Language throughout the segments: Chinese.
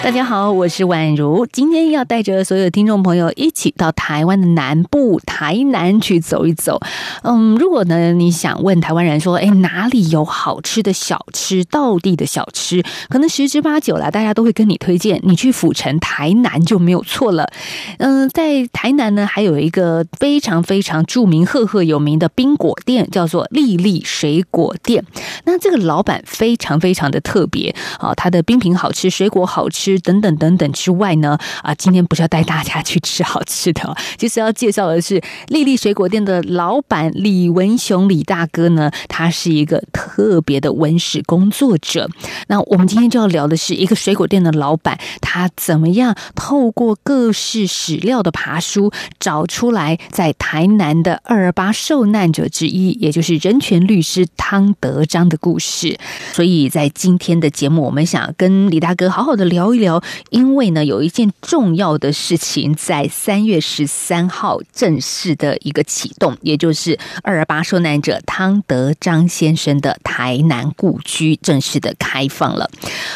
大家好，我是宛如，今天要带着所有的听众朋友一起到台湾的南部台南去走一走。嗯，如果呢你想问台湾人说，哎，哪里有好吃的小吃，道地的小吃，可能十之八九啦，大家都会跟你推荐，你去府城台南就没有错了。嗯，在台南呢，还有一个非常非常著名、赫赫有名的冰果店，叫做丽丽水果店。那这个老板非常非常的特别啊，他的冰品好吃，水果好吃。等等等等之外呢，啊，今天不是要带大家去吃好吃的，其实要介绍的是丽丽水果店的老板李文雄李大哥呢，他是一个特别的文史工作者。那我们今天就要聊的是一个水果店的老板，他怎么样透过各式史料的爬书，找出来在台南的二二八受难者之一，也就是人权律师汤德章的故事。所以在今天的节目，我们想跟李大哥好好的聊。聊，因为呢，有一件重要的事情在三月十三号正式的一个启动，也就是二二八受难者汤德章先生的台南故居正式的开放了。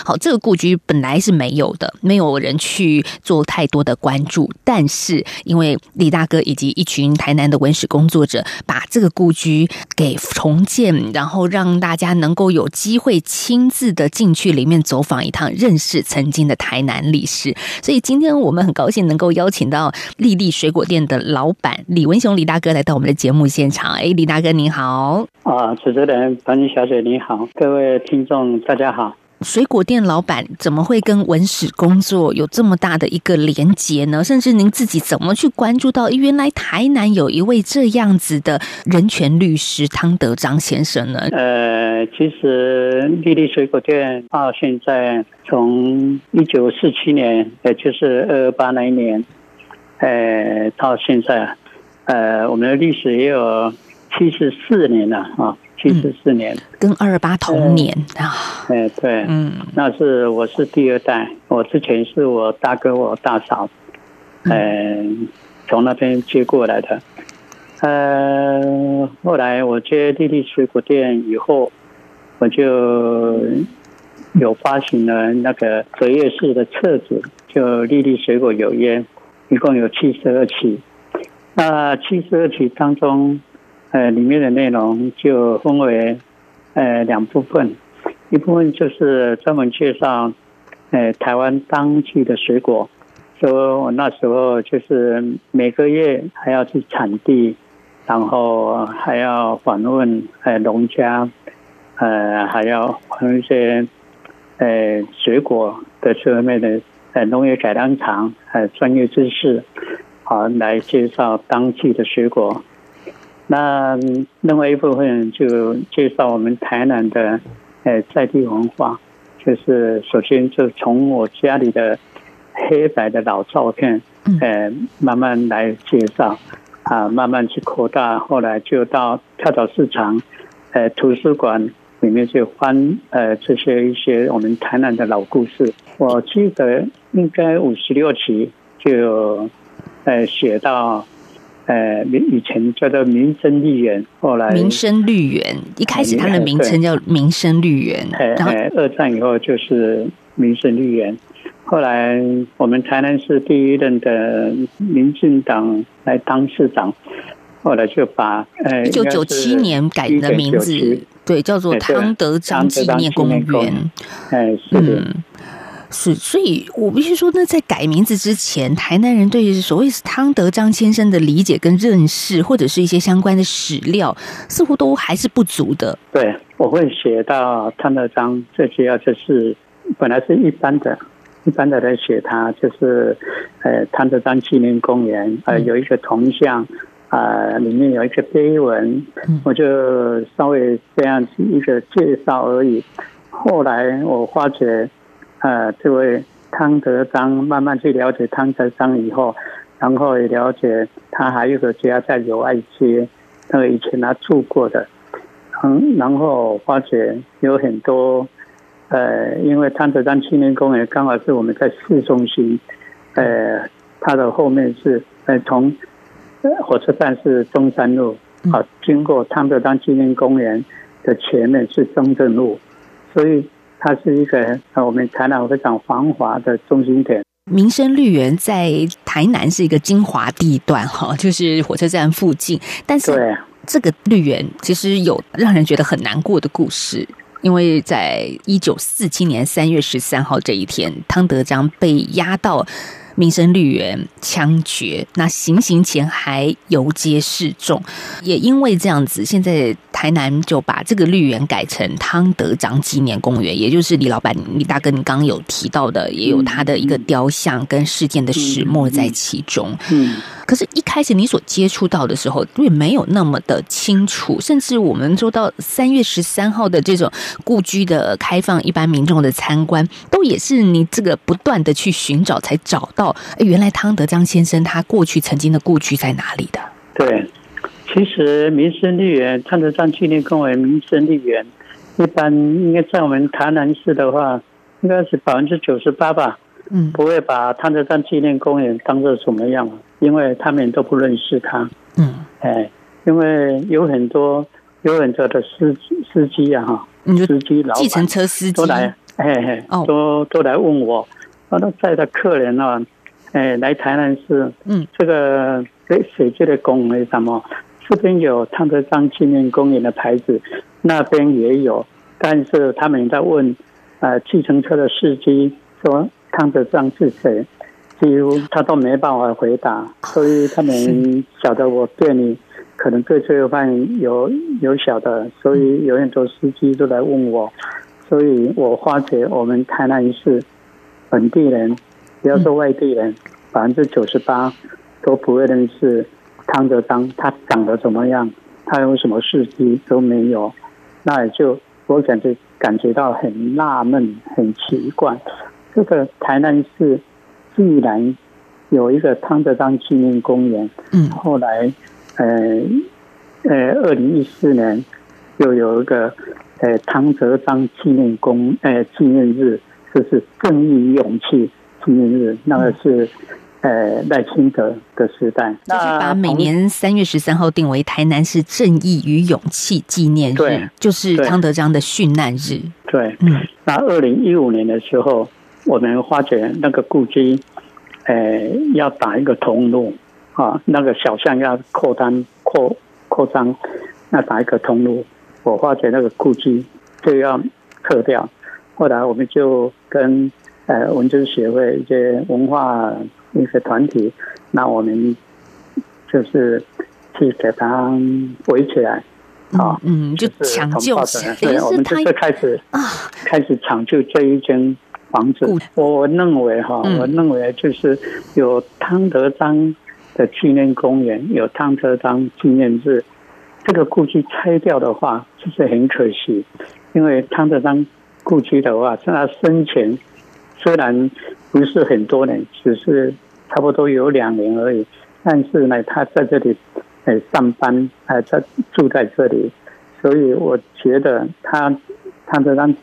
好，这个故居本来是没有的，没有人去做太多的关注，但是因为李大哥以及一群台南的文史工作者把这个故居给重建，然后让大家能够有机会亲自的进去里面走访一趟，认识曾经的。台南历史，所以今天我们很高兴能够邀请到丽丽水果店的老板李文雄李大哥来到我们的节目现场。哎，李大哥您好！啊，主持人樊妮小姐你好，各位听众大家好。水果店老板怎么会跟文史工作有这么大的一个连结呢？甚至您自己怎么去关注到原来台南有一位这样子的人权律师汤德章先生呢？呃，其实丽丽水果店到现在从一九四七年，也就是二二八那一年，呃，到现在，呃，我们的历史也有七十四年了啊。七十四年，跟二二八同年啊！哎，对，嗯，那是我是第二代，我之前是我大哥、我大嫂，嗯，从那边接过来的。呃，后来我接丽丽水果店以后，我就有发行了那个折页式的册子，就粒粒水果有烟，一共有七十二期。那七十二期当中。呃，里面的内容就分为呃两部分，一部分就是专门介绍呃台湾当季的水果，说我那时候就是每个月还要去产地，然后还要访问呃农家，呃还要访问一些呃水果的这方面的呃农业改良场呃专业知识，好来介绍当季的水果。那另外一部分就介绍我们台南的呃在地文化，就是首先就从我家里的黑白的老照片，呃慢慢来介绍，啊慢慢去扩大，后来就到跳蚤市场，呃图书馆里面去翻呃这些一些我们台南的老故事。我记得应该五十六期就呃写到。呃，以前叫做民生绿园，后来民生绿园一开始它的名称叫民生绿园，然后二战以后就是民生绿园。后来我们台南市第一任的民进党来当市长，后来就把呃一九九七年改的名字，对，叫做汤德章纪念公园。哎，是的。嗯是，所以我必须说，那在改名字之前，台南人对于所谓是汤德章先生的理解跟认识，或者是一些相关的史料，似乎都还是不足的。对，我会写到汤德章，最主要就是本来是一般的，一般的来写他，就是呃汤德章纪念公园，呃有一个铜像，啊、呃、里面有一个碑文，我就稍微这样子一个介绍而已。后来我发觉。呃，这位汤德章慢慢去了解汤德章以后，然后也了解他还有个家在友爱街，那个以前他住过的，嗯，然后发觉有很多呃，因为汤德章青年公园刚好是我们在市中心，呃，它的后面是呃从火车站是中山路，啊，经过汤德章青年公园的前面是中正路，所以它是一个我们台南非常繁华的中心点。民生绿园在台南是一个精华地段，哈，就是火车站附近。但是这个绿园其实有让人觉得很难过的故事，因为在一九四七年三月十三号这一天，汤德章被押到。民生绿园枪决，那行刑前还游街示众，也因为这样子，现在台南就把这个绿园改成汤德章纪念公园，也就是李老板、李大哥，你刚刚有提到的，也有他的一个雕像跟事件的始末在其中。嗯。可是，一开始你所接触到的时候，因为没有那么的清楚。甚至我们说到三月十三号的这种故居的开放，一般民众的参观，都也是你这个不断的去寻找，才找到原来汤德章先生他过去曾经的故居在哪里的。对，其实民生绿园、探德站纪念公园、民生绿园，一般应该在我们台南市的话，应该是百分之九十八吧。嗯，不会把汤德章纪念公园当做什么样，因为他们都不认识他。嗯，哎，因为有很多有很多的司司机啊，哈，司机老板，计程车司机都来，嘿嘿，都都来问我，他都载的客人啊，哎，来台南市，嗯，这个给谁记的公园什么？这边有汤德章纪念公园的牌子，那边也有，但是他们在问，呃，计程车的司机说。汤德章是谁？几乎他都没办法回答，所以他们晓得我店里可能对这个饭有有晓得，所以有很多司机都来问我，所以我发觉我们台南市本地人，不要说外地人，百分之九十八都不会认识汤德章，他长得怎么样，他有什么事迹都没有，那也就我感觉感觉到很纳闷，很奇怪。这个台南市既然有一个汤德章纪念公园，嗯，后来，呃，呃，二零一四年又有一个呃汤德章纪念公呃纪念日，就是正义与勇气纪念日，那个是呃赖清德的时代，就是把每年三月十三号定为台南市正义与勇气纪念日，就是汤德章的殉难日，对，嗯，那二零一五年的时候。我们发觉那个故居，呃，要打一个通路啊，那个小巷要扩张扩扩张，要打一个通路。我发觉那个故居就要撤掉。后来我们就跟呃文资协会一些文化一些团体，那我们就是去给他围起来啊，嗯，就抢救，对，我们就是开始啊，开始抢救这一间。房子，我认为哈，我认为就是有汤德章的纪念公园，有汤德章纪念日，这个故居拆掉的话，就是很可惜。因为汤德章故居的话，在他生前虽然不是很多年，只是差不多有两年而已，但是呢，他在这里呃上班，还在住在这里，所以我觉得他汤德章。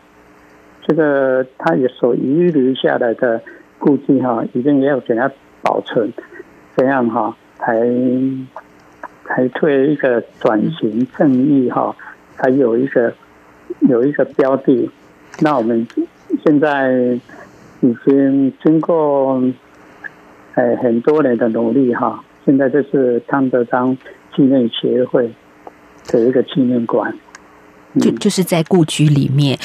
这个他也所遗留下来的故居哈，一定要给他保存，这样哈，才才对一个转型正义哈，才有一个有一个标的。那我们现在已经经过哎很多年的努力哈，现在就是汤德章纪念协会的一个纪念馆，就就是在故居里面。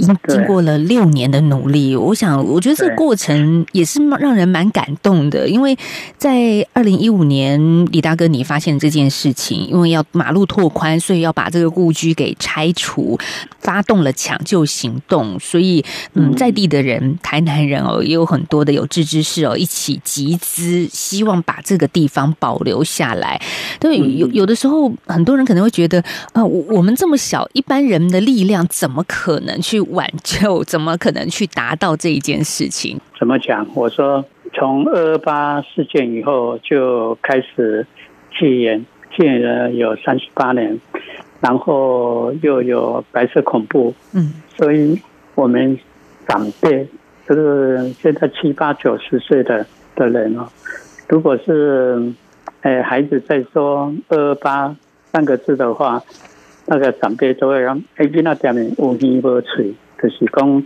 经经过了六年的努力，我想，我觉得这个过程也是让人蛮感动的。因为在二零一五年，李大哥你发现这件事情，因为要马路拓宽，所以要把这个故居给拆除，发动了抢救行动。所以，嗯，在地的人，台南人哦，也有很多的有志之士哦，一起集资，希望把这个地方保留下来。对，有有的时候，很多人可能会觉得，啊呃，我们这么小，一般人的力量怎么可能去？挽救怎么可能去达到这一件事情？怎么讲？我说从二二八事件以后就开始戒严，戒严了有三十八年，然后又有白色恐怖，嗯，所以我们长辈，就是现在七八九十岁的的人哦，如果是哎孩子在说二二八三个字的话，那个长辈都会让哎囡仔点名无耳无嘴，就是讲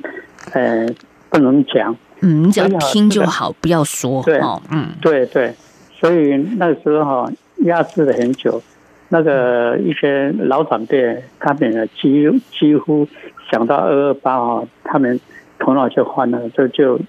呃不能讲。嗯，你只要听就好，不要说。对，嗯，对对，所以那个时候哈压制了很久。那个一些老长辈，他们呢几几乎想到二二八哈，他们头脑就换了，就就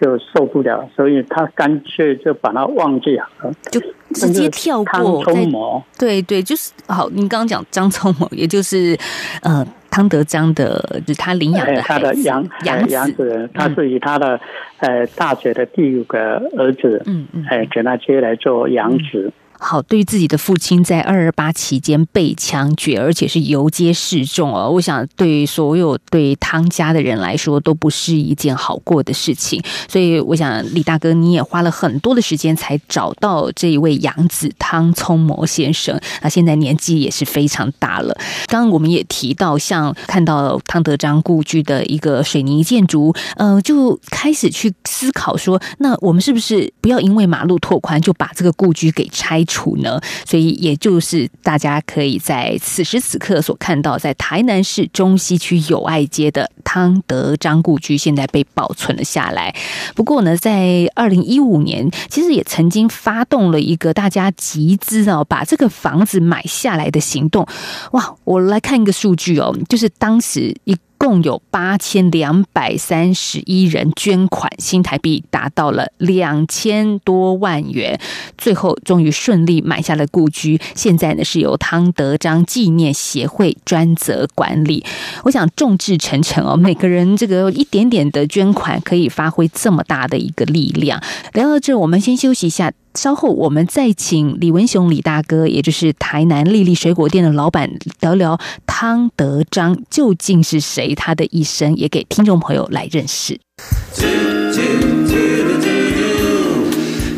就受不了，所以他干脆就把它忘记了，就直接跳过。汤聪谋，对对，就是好。您刚刚讲张聪谋，也就是呃汤德章的，就是他领养的他的养养养子，他是以他的呃大姐的第五个儿子，嗯嗯，哎给他接来做养子。嗯好，对于自己的父亲在二二八期间被枪决，而且是游街示众哦，我想对所有对汤家的人来说都不是一件好过的事情。所以，我想李大哥你也花了很多的时间才找到这一位养子汤聪谋先生。那现在年纪也是非常大了。刚刚我们也提到，像看到汤德章故居的一个水泥建筑，呃，就开始去思考说，那我们是不是不要因为马路拓宽就把这个故居给拆？处呢，所以也就是大家可以在此时此刻所看到，在台南市中西区友爱街的汤德章故居，现在被保存了下来。不过呢，在二零一五年，其实也曾经发动了一个大家集资哦，把这个房子买下来的行动。哇，我来看一个数据哦，就是当时一。共有八千两百三十一人捐款，新台币达到了两千多万元，最后终于顺利买下了故居。现在呢，是由汤德章纪念协会专责管理。我想众志成城哦，每个人这个一点点的捐款，可以发挥这么大的一个力量。聊到这，我们先休息一下。稍后我们再请李文雄李大哥，也就是台南丽丽水果店的老板，聊聊汤德章究竟是谁，他的一生也给听众朋友来认识。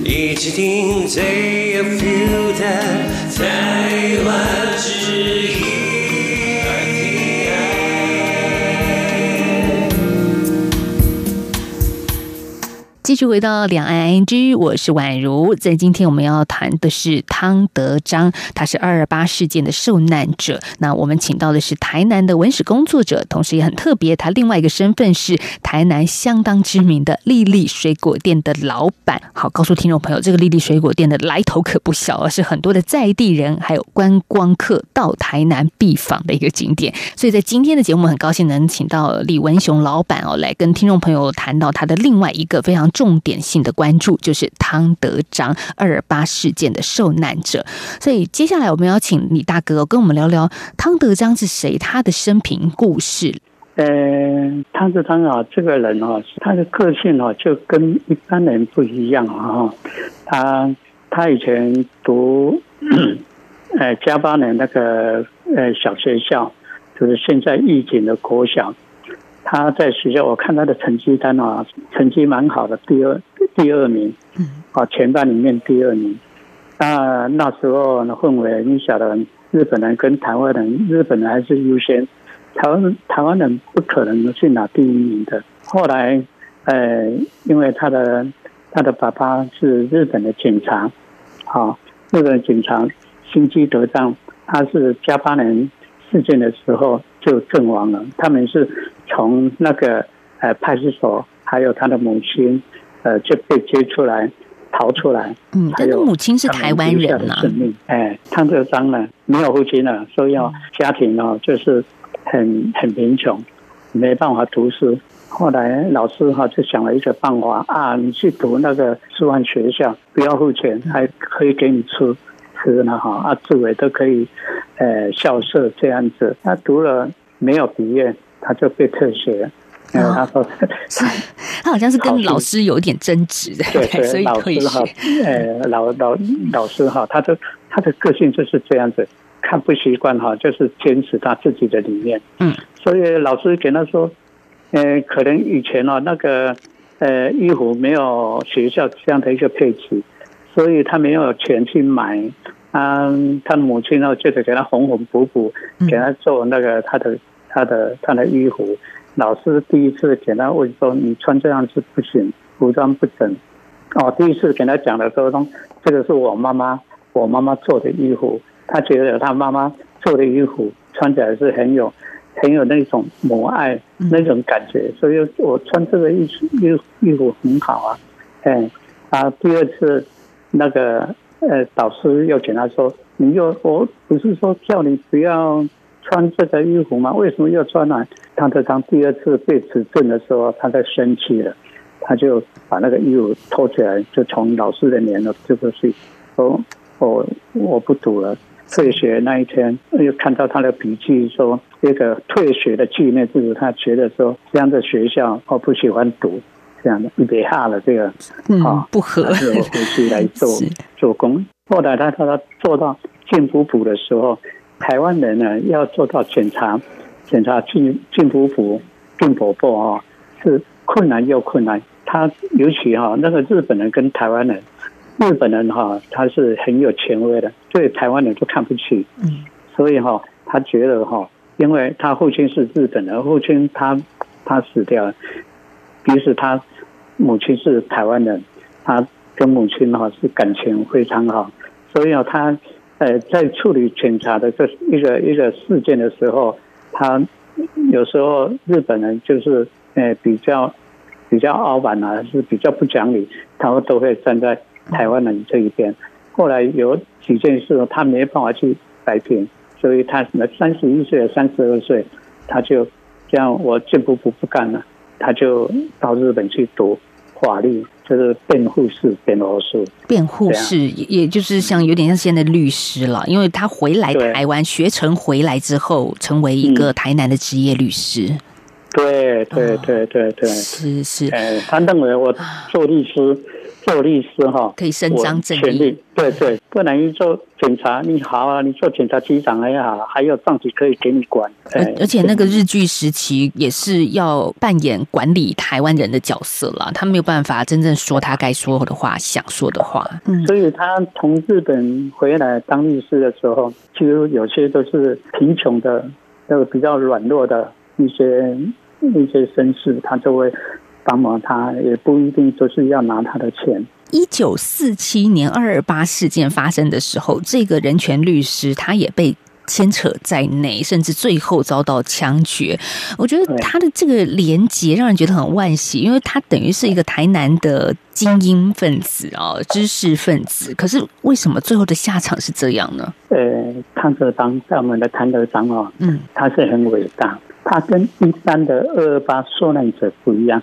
一起听最有 feel 的台湾继续回到两岸 ING，我是宛如。在今天我们要谈的是汤德章，他是二二八事件的受难者。那我们请到的是台南的文史工作者，同时也很特别，他另外一个身份是台南相当知名的丽丽水果店的老板。好，告诉听众朋友，这个丽丽水果店的来头可不小，而是很多的在地人还有观光客到台南必访的一个景点。所以在今天的节目，很高兴能请到李文雄老板哦，来跟听众朋友谈到他的另外一个非常。重点性的关注就是汤德章二八事件的受难者，所以接下来我们要请李大哥跟我们聊聊汤德章是谁，他的生平故事。呃，汤德章啊，这个人啊，他的个性啊，就跟一般人不一样啊。他他以前读 呃加巴的那个呃小学校，就是现在义景的国小。他在学校，我看他的成绩单啊，成绩蛮好的，第二第二名，啊，全班里面第二名。那那时候的氛围，你晓得，日本人跟台湾人，日本人还是优先，台湾台湾人不可能去拿第一名的。后来，呃，因为他的他的爸爸是日本的警察，啊，日本警察心机德章，他是加巴人事件的时候就阵亡了，他们是。从那个呃派出所，还有他的母亲，呃就被接出来，逃出来。嗯，他的母亲是台湾人嘛？哎，汤德章呢没有父亲了，所以要家庭呢就是很很贫穷，没办法读书。后来老师哈就想了一个办法啊，你去读那个师范学校，不要付钱，还可以给你吃吃呢哈啊，志伟都可以呃校舍这样子。他读了没有毕业。他就被退学，然后他说，他好像是跟老师有点争执的，对 对，所以退学。老师哈，呃，老老老师哈，他的他的个性就是这样子，看不习惯哈，就是坚持他自己的理念。嗯，所以老师给他说，呃，可能以前哦那个呃衣服没有学校这样的一个配置，所以他没有钱去买。啊，他母亲呢，就是给他缝缝补补，给他做那个他的。他的他的衣服，老师第一次给他问说：“你穿这样子不行，服装不整。”哦，第一次给他讲的时候，说这个是我妈妈我妈妈做的衣服，他觉得他妈妈做的衣服穿起来是很有很有那种母爱那种感觉，所以我穿这个衣衣衣服很好啊。哎，啊，第二次那个呃导师又跟他说：“你又我不是说叫你不要。”穿这个衣服吗？为什么要穿呢？汤德刚第二次被指证的时候，他在生气了，他就把那个衣服脱起来，就从老师的脸了，就过去说：“我我不读了。”退学那一天，又看到他的笔记，说这个退学的纪念日，他觉得说这样的学校我不喜欢读，这样的预备下了这个啊不合，我回去来做 做工。后来他他他做到进补补的时候。台湾人呢，要做到检查，检查进进补补、进补补啊，是困难又困难。他尤其哈，那个日本人跟台湾人，日本人哈，他是很有权威的，对台湾人都看不起。嗯，所以哈，他觉得哈，因为他父亲是日本人，父亲他他死掉了，于是他母亲是台湾人，他跟母亲哈是感情非常好，所以啊他。呃，在处理检查的这一个一个事件的时候，他有时候日本人就是呃比较比较傲慢啊，是比较不讲理，他们都会站在台湾人这一边。后来有几件事，他没办法去摆平，所以他三十一岁、三十二岁，他就这样，我进补补不干了，他就到日本去读法律。就是辩护士、辩护士、辩护士，也就是像有点像现在的律师了，因为他回来台湾学成回来之后，成为一个台南的职业律师。对对对对对，是是。哎，他认为我做律师。做律师哈，可以伸张正义。对对，不能去做检察，你好啊，你做检察局长也好，还有上级可以给你管。而而且那个日据时期也是要扮演管理台湾人的角色了，他没有办法真正说他该说的话，想说的话。嗯，所以他从日本回来当律师的时候，其实有些都是贫穷的，那个比较软弱的一些一些绅士，他就会。帮忙他也不一定就是要拿他的钱。一九四七年二二八事件发生的时候，这个人权律师他也被牵扯在内，甚至最后遭到枪决。我觉得他的这个连结让人觉得很惋惜，因为他等于是一个台南的精英分子啊，知识分子。可是为什么最后的下场是这样呢？呃，汤德章在我们的汤德章哦，嗯，他是很伟大，他跟一般的二二八受难者不一样。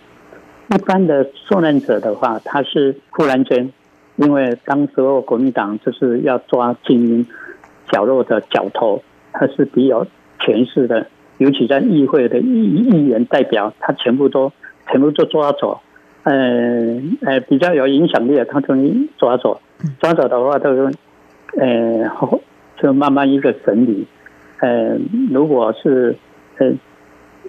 一般的受难者的话，他是忽然间，因为当时候国民党就是要抓精英角落的角头，他是比较权势的，尤其在议会的议议员代表，他全部都全部都抓走，呃呃，比较有影响力的，他都抓走，抓走的话，都是呃就慢慢一个审理，呃，如果是呃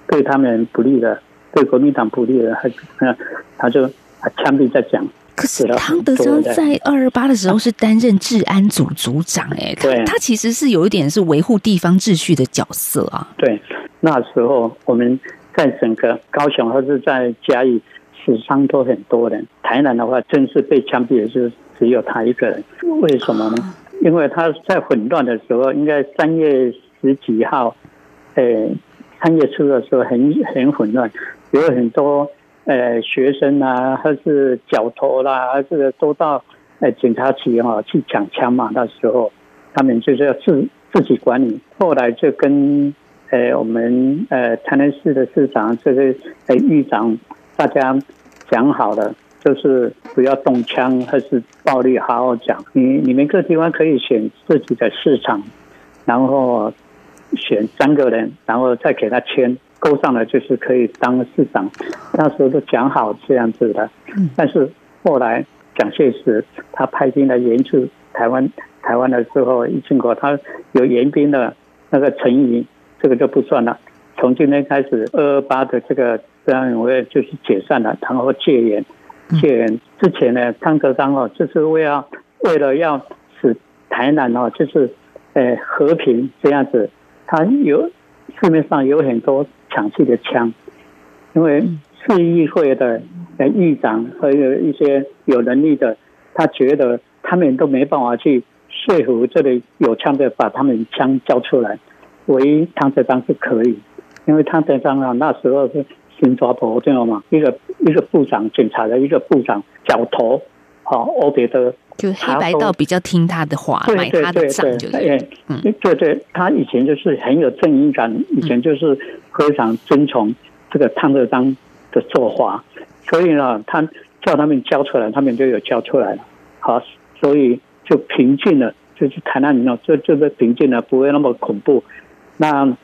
对他们不利的。对国民党不利的，他他就枪毙在讲。可是汤德章在二二八的时候是担任治安组组长，哎，他他其实是有一点是维护地方秩序的角色啊。对，那时候我们在整个高雄或是在嘉义死伤都很多人，台南的话正式被枪毙的是只有他一个人。为什么呢？因为他在混乱的时候，应该三月十几号，诶，三月初的时候很很混乱。有很多呃学生啊，还是角头啦，还是都到呃警察局哈去抢枪嘛。那时候他们就是要自自己管理。后来就跟呃我们呃台南市的市长这个呃狱长大家讲好了，就是不要动枪，还是暴力，好好讲。你你们各地方可以选自己的市场，然后选三个人，然后再给他签。勾上了就是可以当市长，那时候都讲好这样子的。但是后来蒋介石他派兵来援助台湾，台湾的时候，一经过他有援兵的那个陈仪，这个就不算了。从今天开始，二二八的这个治安委就是解散了，然后戒严。戒严之前呢，汤德章哦，就是为了为了要使台南哦，就是呃和平这样子，他有市面上有很多。抢去的枪，因为市议会的呃议长和有一些有能力的，他觉得他们都没办法去说服这里有枪的把他们枪交出来，唯一汤德章是可以，因为汤德章啊那时候是新抓婆知道吗？一个一个部长，警察的一个部长，角头，好欧别的。就黑白道比较听他的话，买他的账，就是嗯，对对，他以前就是很有正义感，以前就是非常遵从这个汤德章的做法，所以呢，他叫他们交出来，他们就有交出来了。好，所以就平静了，就是台南人哦，就就是平静了，不会那么恐怖。那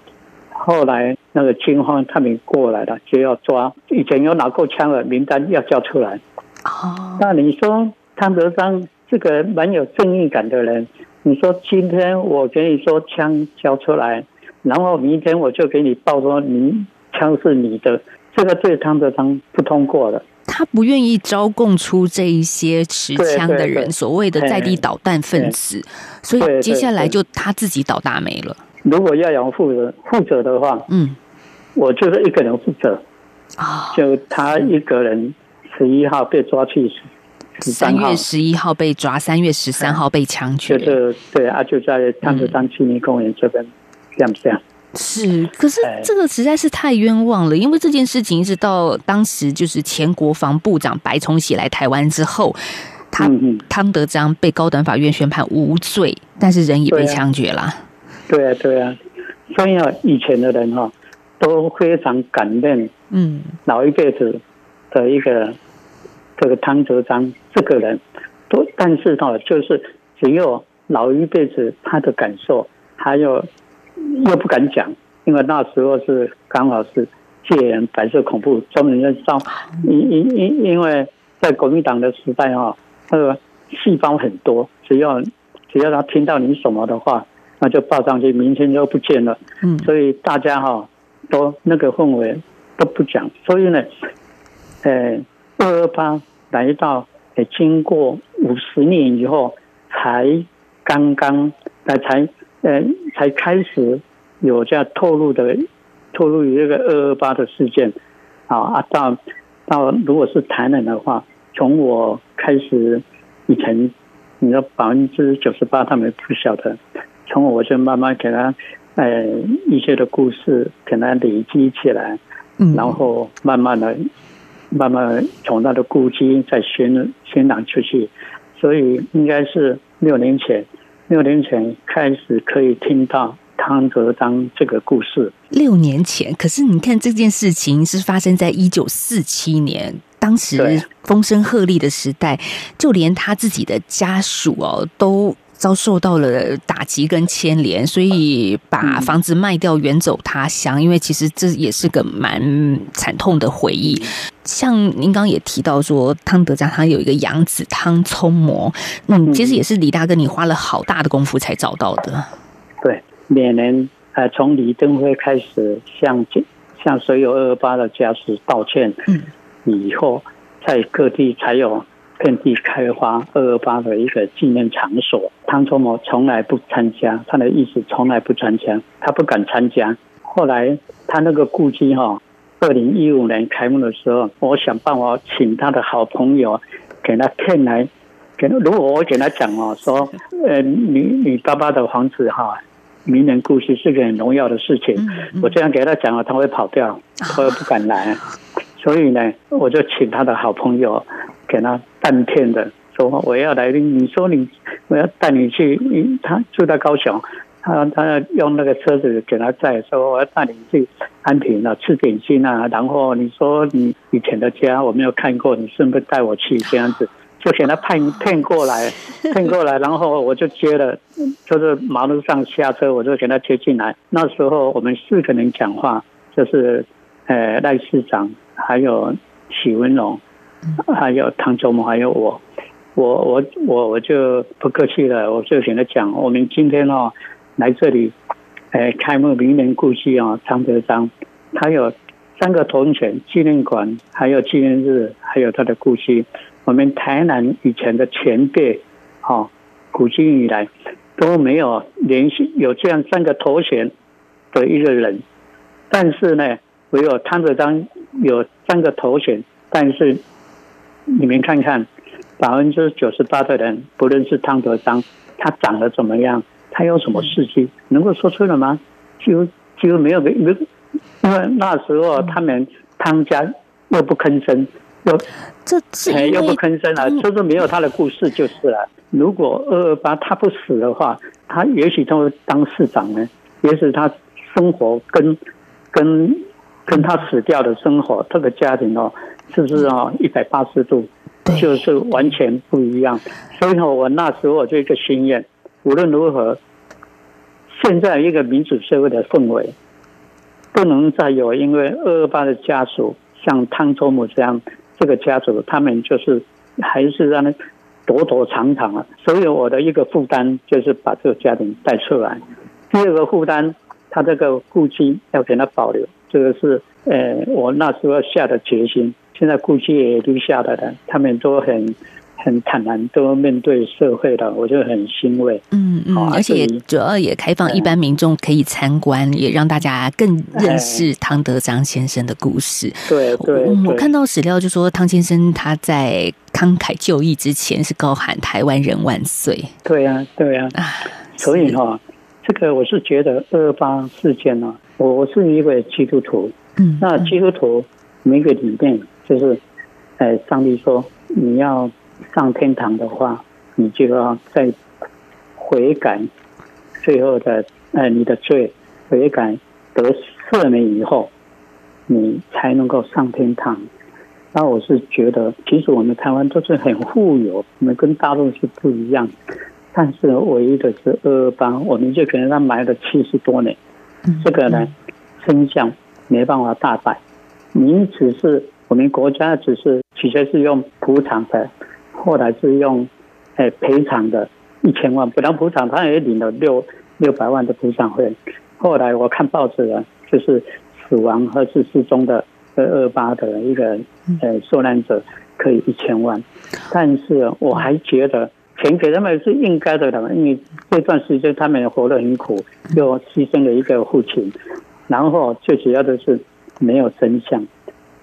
后来那个军方他们过来了，就要抓以前有拿过枪的名单要交出来。哦，那你说汤德章？这个蛮有正义感的人，你说今天我给你说枪交出来，然后明天我就给你报说你枪是你的，这个对汤德章不通过了。他不愿意招供出这一些持枪的人，对对对，所谓的在地导弹分子，所以接下来就他自己倒大霉了。如果要有负责负责的话，嗯，我就是一个人负责啊，就他一个人十一号被抓去。三月十一号被抓，三月十三号被枪决。就是对啊，就在汤德章纪念公园这边，这样这样。是，可是这个实在是太冤枉了，因为这件事情一直到当时就是前国防部长白崇禧来台湾之后，他汤德章被高等法院宣判无罪，但是人也被枪决了。对啊，对啊，所以啊，以前的人哈都非常感念，嗯，老一辈子的一个。这个汤泽章这个人，都但是哈，就是只有老一辈子他的感受，还有又不敢讲，因为那时候是刚好是戒严、白色恐怖，中人在烧，因因因因为在国民党的时代哈，那个细胞很多，只要只要他听到你什么的话，那就报上去，明天就不见了。嗯，所以大家哈都那个氛围都不讲，所以呢，呃。二二八来到，也，经过五十年以后，才刚刚才才呃才开始有这样透露的透露于这个二二八的事件，啊啊到到如果是台南的话，从我开始以前，你说百分之九十八他们不晓得，从我就慢慢给他呃一些的故事给他累积起来，然后慢慢的。慢慢从他的故居再宣宣扬出去，所以应该是六年前，六年前开始可以听到汤德章这个故事。六年前，可是你看这件事情是发生在一九四七年，当时风声鹤唳的时代，就连他自己的家属哦都。遭受到了打击跟牵连，所以把房子卖掉远走他乡。因为其实这也是个蛮惨痛的回忆。像您刚刚也提到说，汤德章他有一个养子汤聪模，嗯，其实也是李大哥你花了好大的功夫才找到的。对，每年呃从李登辉开始向向所有二二八的家属道歉，嗯，以后在各地才有。遍地开花，二二八的一个纪念场所。汤聪模从来不参加，他的意思从来不参加，他不敢参加。后来他那个故居哈，二零一五年开幕的时候，我想办法请他的好朋友给他骗来，给如果我给他讲哦，说呃，你你爸爸的房子哈，名人故居是个很荣耀的事情，我这样给他讲了，他会跑掉，他又不敢来。所以呢，我就请他的好朋友。给他半天的说，我要来，你说你我要带你去，他住在高雄，他他要用那个车子给他载，说我要带你去安平啊，吃点心啊，然后你说你以前的家我没有看过，你顺便带我去这样子？就给他骗骗过来，骗过来，然后我就接了，就是马路上下车，我就给他接进来。那时候我们四个人讲话，就是呃赖市长，还有许文龙。还有汤聪模，还有我，我我我我就不客气了，我就选择讲，我们今天哦来这里，哎开幕名人故居啊，汤德章，他有三个头衔纪念馆，还有纪念日，还有他的故居。我们台南以前的前辈，哈，古今以来都没有联系有这样三个头衔的一个人，但是呢，唯有汤德章有三个头衔，但是你们看看，百分之九十八的人不论是汤德章，他长得怎么样，他有什么事迹，能够说出来吗？几乎几乎没有没没，因为那时候他们汤家又不吭声，又这是又不吭声了，就是没有他的故事就是了。如果二二八他不死的话，他也许他会当市长呢，也许他生活跟跟跟他死掉的生活这个家庭哦，是不是哦一百八十度，就是完全不一样。所以呢我那时候我就一个心愿，无论如何，现在一个民主社会的氛围，不能再有因为二二八的家属像汤周母这样这个家属，他们就是还是让他。躲躲藏藏啊，所以我的一个负担就是把这个家庭带出来。第二个负担，他这个故居要给他保留，这个是呃我那时候下的决心。现在估计也留下来了，他们都很很坦然，都面对社会了，我就很欣慰。嗯嗯，而且主要也开放一般民众可以参观，也让大家更认识汤德章先生的故事。对对，我看到史料就说汤先生他在。慷慨就义之前是高喊“台湾人万岁”。对呀，对呀。所以哈，这个我是觉得二二八事件呢，我我是一个基督徒。嗯。那基督徒每个理念就是，哎，上帝说你要上天堂的话，你就要在悔改，最后的哎你的罪悔改得赦免以后，你才能够上天堂。那我是觉得，其实我们台湾都是很富有，我们跟大陆是不一样。但是唯一的是二二八，我们就可能他埋了七十多年，这个呢，真相没办法大白。你只是我们国家只是起先是用补偿的，后来是用诶赔偿的一千万，本来补偿他也领了六六百万的补偿费，后来我看报纸了，就是死亡或是失踪的。二二八的一个呃受难者可以一千万，但是我还觉得钱给他们是应该的，因为这段时间他们活得很苦，又牺牲了一个父亲，然后最主要的是没有真相。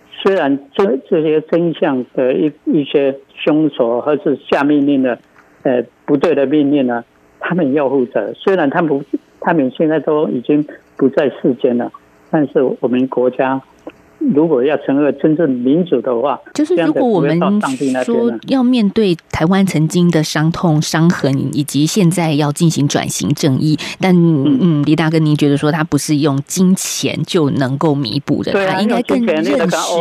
虽然这这些真相的一一些凶手或是下命令的呃不对的命令呢，他们要负责。虽然他们，他们现在都已经不在世间了，但是我们国家。如果要成为真正民主的话，就是如果我们说要面对台湾曾经的伤痛、伤痕，以及现在要进行转型正义，但嗯，李大哥，您觉得说他不是用金钱就能够弥补的，他应该更认识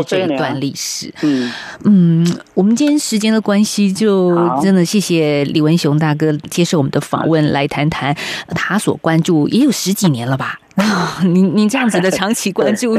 这一段历史。嗯嗯，我们今天时间的关系，就真的谢谢李文雄大哥接受我们的访问，来谈谈他所关注也有十几年了吧。您您这样子的 长期关注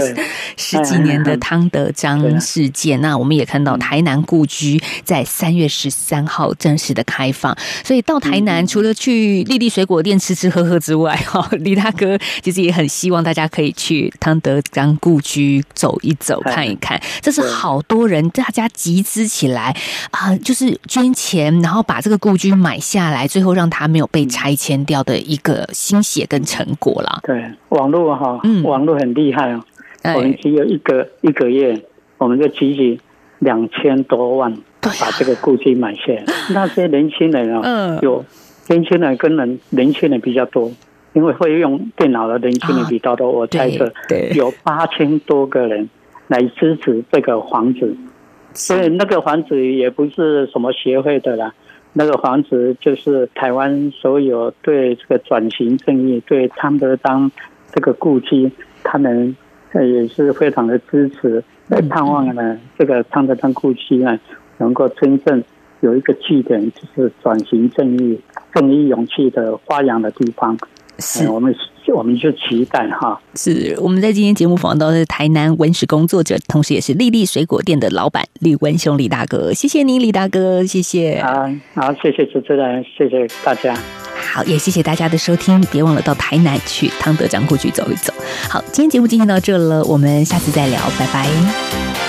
十几年的汤德章事件，那我们也看到台南故居在三月十三号正式的开放，所以到台南除了去丽丽水果店吃吃喝喝之外，哈，李大哥其实也很希望大家可以去汤德章故居走一走、看一看。这是好多人大家集资起来啊，就是捐钱，然后把这个故居买下来，最后让它没有被拆迁掉的一个心血跟成果了。对。网络哈，网络很厉害哦。嗯、我们只有一个一个月，我们就集齐两千多万，把这个故居买下来。那些年轻人啊，有年轻人跟人年轻人比较多，因为会用电脑的年轻人比较多。我猜测有八千多个人来支持这个房子，所以那个房子也不是什么协会的啦，那个房子就是台湾所有对这个转型正义、对汤德章。这个故居，他们也是非常的支持，来盼望呢，这个汤德章故居呢，能够真正有一个据点，就是转型正义、正义勇气的发扬的地方。是，我们我们就期待哈。是我们在今天节目访问到的是台南文史工作者，同时也是丽丽水果店的老板李文雄李大哥。谢谢您，李大哥，谢谢。啊，好，谢谢主持人，谢谢大家。好，也谢谢大家的收听，别忘了到台南去汤德章故居走一走。好，今天节目进行到这了，我们下次再聊，拜拜。